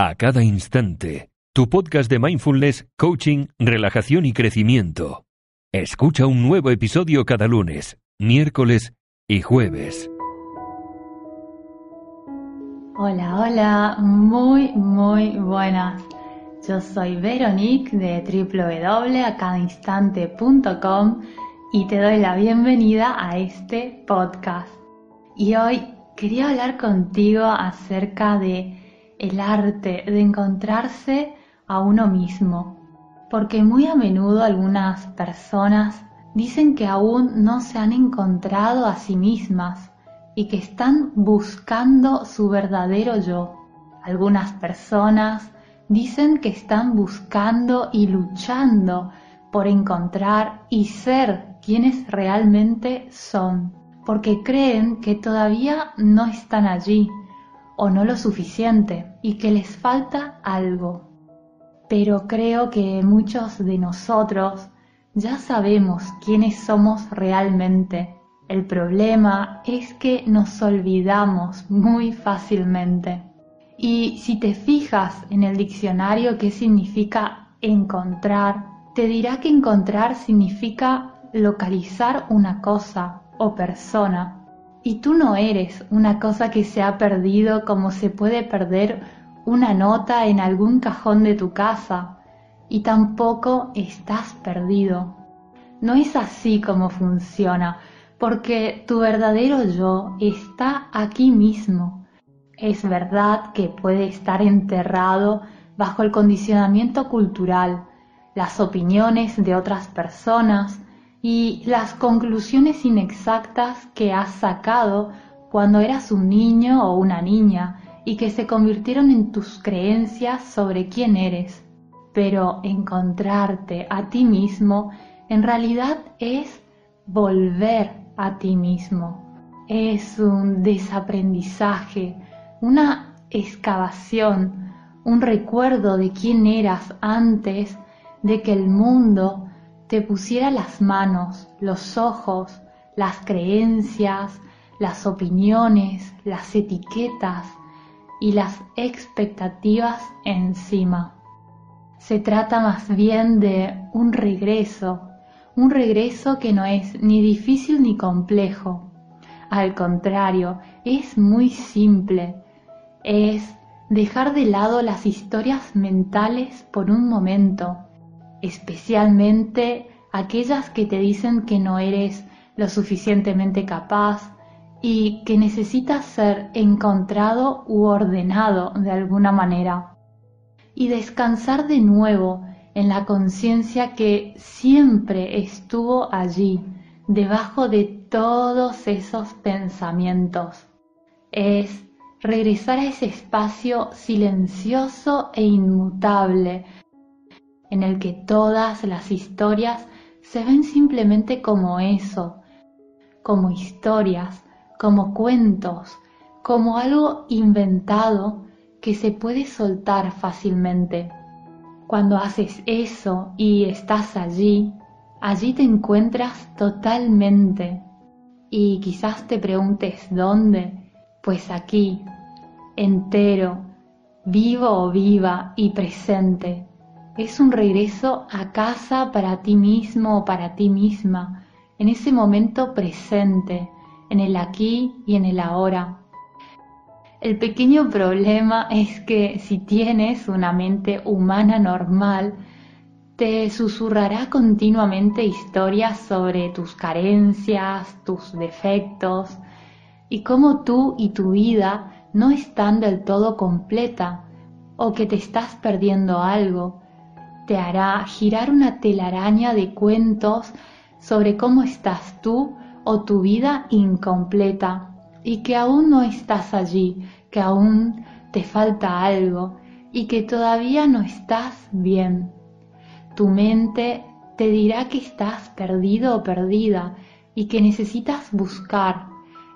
a cada instante. Tu podcast de mindfulness, coaching, relajación y crecimiento. Escucha un nuevo episodio cada lunes, miércoles y jueves. Hola, hola, muy, muy buenas. Yo soy Veronique de www.acadainstante.com y te doy la bienvenida a este podcast. Y hoy quería hablar contigo acerca de el arte de encontrarse a uno mismo, porque muy a menudo algunas personas dicen que aún no se han encontrado a sí mismas y que están buscando su verdadero yo. Algunas personas dicen que están buscando y luchando por encontrar y ser quienes realmente son, porque creen que todavía no están allí o no lo suficiente y que les falta algo. Pero creo que muchos de nosotros ya sabemos quiénes somos realmente. El problema es que nos olvidamos muy fácilmente. Y si te fijas en el diccionario qué significa encontrar, te dirá que encontrar significa localizar una cosa o persona y tú no eres una cosa que se ha perdido como se puede perder una nota en algún cajón de tu casa. Y tampoco estás perdido. No es así como funciona, porque tu verdadero yo está aquí mismo. Es verdad que puede estar enterrado bajo el condicionamiento cultural, las opiniones de otras personas, y las conclusiones inexactas que has sacado cuando eras un niño o una niña y que se convirtieron en tus creencias sobre quién eres. Pero encontrarte a ti mismo en realidad es volver a ti mismo. Es un desaprendizaje, una excavación, un recuerdo de quién eras antes de que el mundo te pusiera las manos, los ojos, las creencias, las opiniones, las etiquetas y las expectativas encima. Se trata más bien de un regreso, un regreso que no es ni difícil ni complejo. Al contrario, es muy simple. Es dejar de lado las historias mentales por un momento especialmente aquellas que te dicen que no eres lo suficientemente capaz y que necesitas ser encontrado u ordenado de alguna manera. Y descansar de nuevo en la conciencia que siempre estuvo allí, debajo de todos esos pensamientos. Es regresar a ese espacio silencioso e inmutable en el que todas las historias se ven simplemente como eso, como historias, como cuentos, como algo inventado que se puede soltar fácilmente. Cuando haces eso y estás allí, allí te encuentras totalmente. Y quizás te preguntes dónde, pues aquí, entero, vivo o viva y presente es un regreso a casa para ti mismo o para ti misma, en ese momento presente, en el aquí y en el ahora. El pequeño problema es que si tienes una mente humana normal, te susurrará continuamente historias sobre tus carencias, tus defectos y cómo tú y tu vida no están del todo completa o que te estás perdiendo algo te hará girar una telaraña de cuentos sobre cómo estás tú o tu vida incompleta y que aún no estás allí, que aún te falta algo y que todavía no estás bien. Tu mente te dirá que estás perdido o perdida y que necesitas buscar,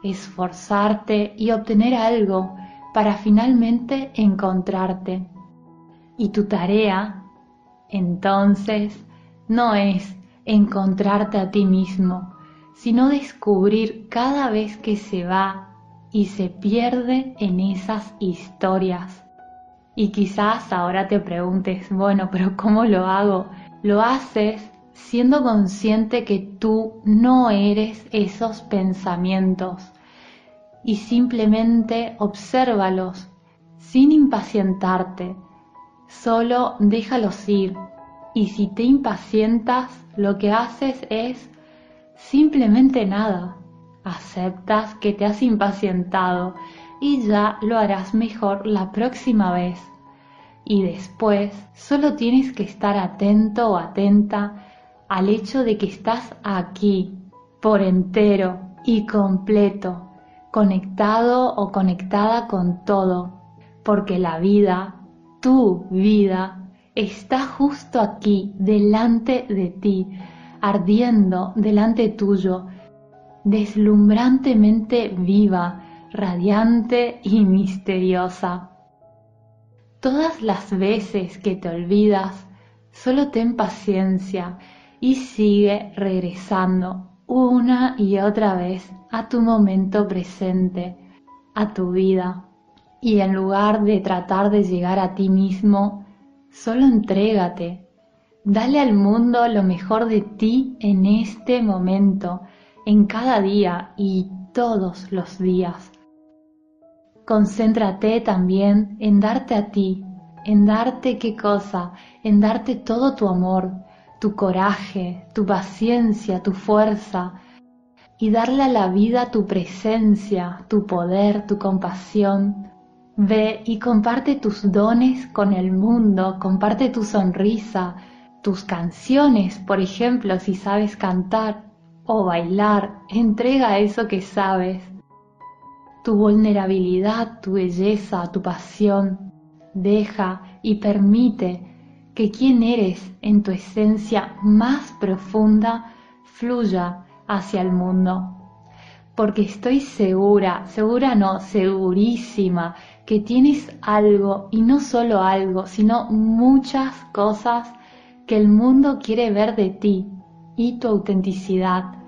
esforzarte y obtener algo para finalmente encontrarte. Y tu tarea entonces no es encontrarte a ti mismo, sino descubrir cada vez que se va y se pierde en esas historias. Y quizás ahora te preguntes, bueno, pero ¿cómo lo hago? Lo haces siendo consciente que tú no eres esos pensamientos y simplemente obsérvalos sin impacientarte. Solo déjalos ir y si te impacientas, lo que haces es simplemente nada. Aceptas que te has impacientado y ya lo harás mejor la próxima vez. Y después solo tienes que estar atento o atenta al hecho de que estás aquí, por entero y completo, conectado o conectada con todo, porque la vida, tu vida, está justo aquí, delante de ti, ardiendo delante tuyo, deslumbrantemente viva, radiante y misteriosa. Todas las veces que te olvidas, solo ten paciencia y sigue regresando una y otra vez a tu momento presente, a tu vida. Y en lugar de tratar de llegar a ti mismo, solo entrégate. Dale al mundo lo mejor de ti en este momento, en cada día y todos los días. Concéntrate también en darte a ti, en darte qué cosa, en darte todo tu amor, tu coraje, tu paciencia, tu fuerza, y darle a la vida tu presencia, tu poder, tu compasión. Ve y comparte tus dones con el mundo, comparte tu sonrisa, tus canciones, por ejemplo, si sabes cantar o bailar, entrega eso que sabes tu vulnerabilidad, tu belleza, tu pasión. Deja y permite que quien eres en tu esencia más profunda fluya hacia el mundo. Porque estoy segura, segura no, segurísima, que tienes algo, y no solo algo, sino muchas cosas que el mundo quiere ver de ti y tu autenticidad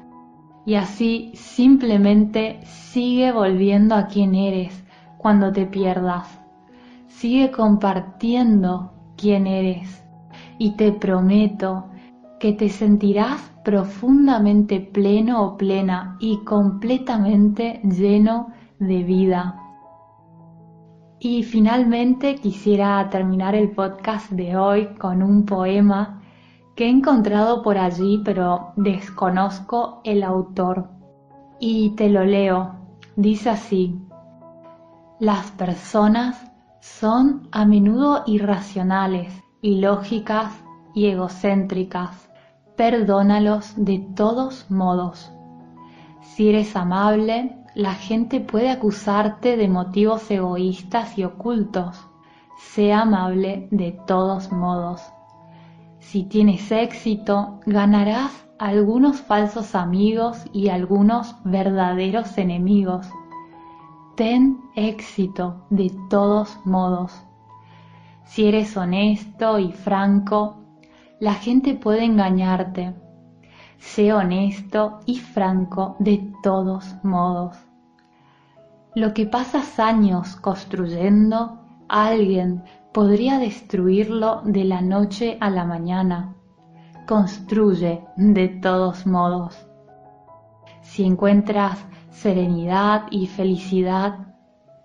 y así simplemente sigue volviendo a quien eres cuando te pierdas. Sigue compartiendo quién eres y te prometo que te sentirás profundamente pleno o plena y completamente lleno de vida. Y finalmente quisiera terminar el podcast de hoy con un poema que he encontrado por allí, pero desconozco el autor. Y te lo leo. Dice así, las personas son a menudo irracionales, ilógicas y egocéntricas. Perdónalos de todos modos. Si eres amable, la gente puede acusarte de motivos egoístas y ocultos. Sea amable de todos modos. Si tienes éxito, ganarás algunos falsos amigos y algunos verdaderos enemigos. Ten éxito de todos modos. Si eres honesto y franco, la gente puede engañarte. Sé honesto y franco de todos modos. Lo que pasas años construyendo, alguien podría destruirlo de la noche a la mañana. Construye de todos modos. Si encuentras serenidad y felicidad,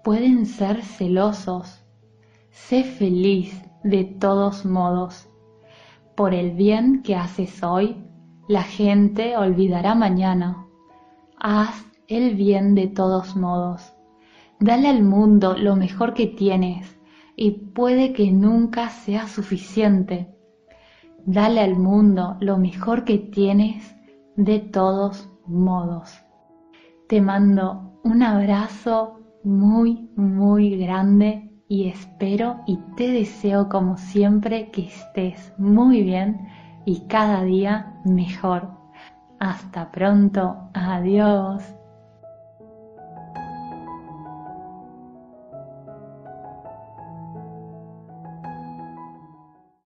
pueden ser celosos. Sé feliz de todos modos. Por el bien que haces hoy, la gente olvidará mañana. Haz el bien de todos modos. Dale al mundo lo mejor que tienes y puede que nunca sea suficiente. Dale al mundo lo mejor que tienes de todos modos. Te mando un abrazo muy, muy grande y espero y te deseo como siempre que estés muy bien y cada día mejor. Hasta pronto. Adiós.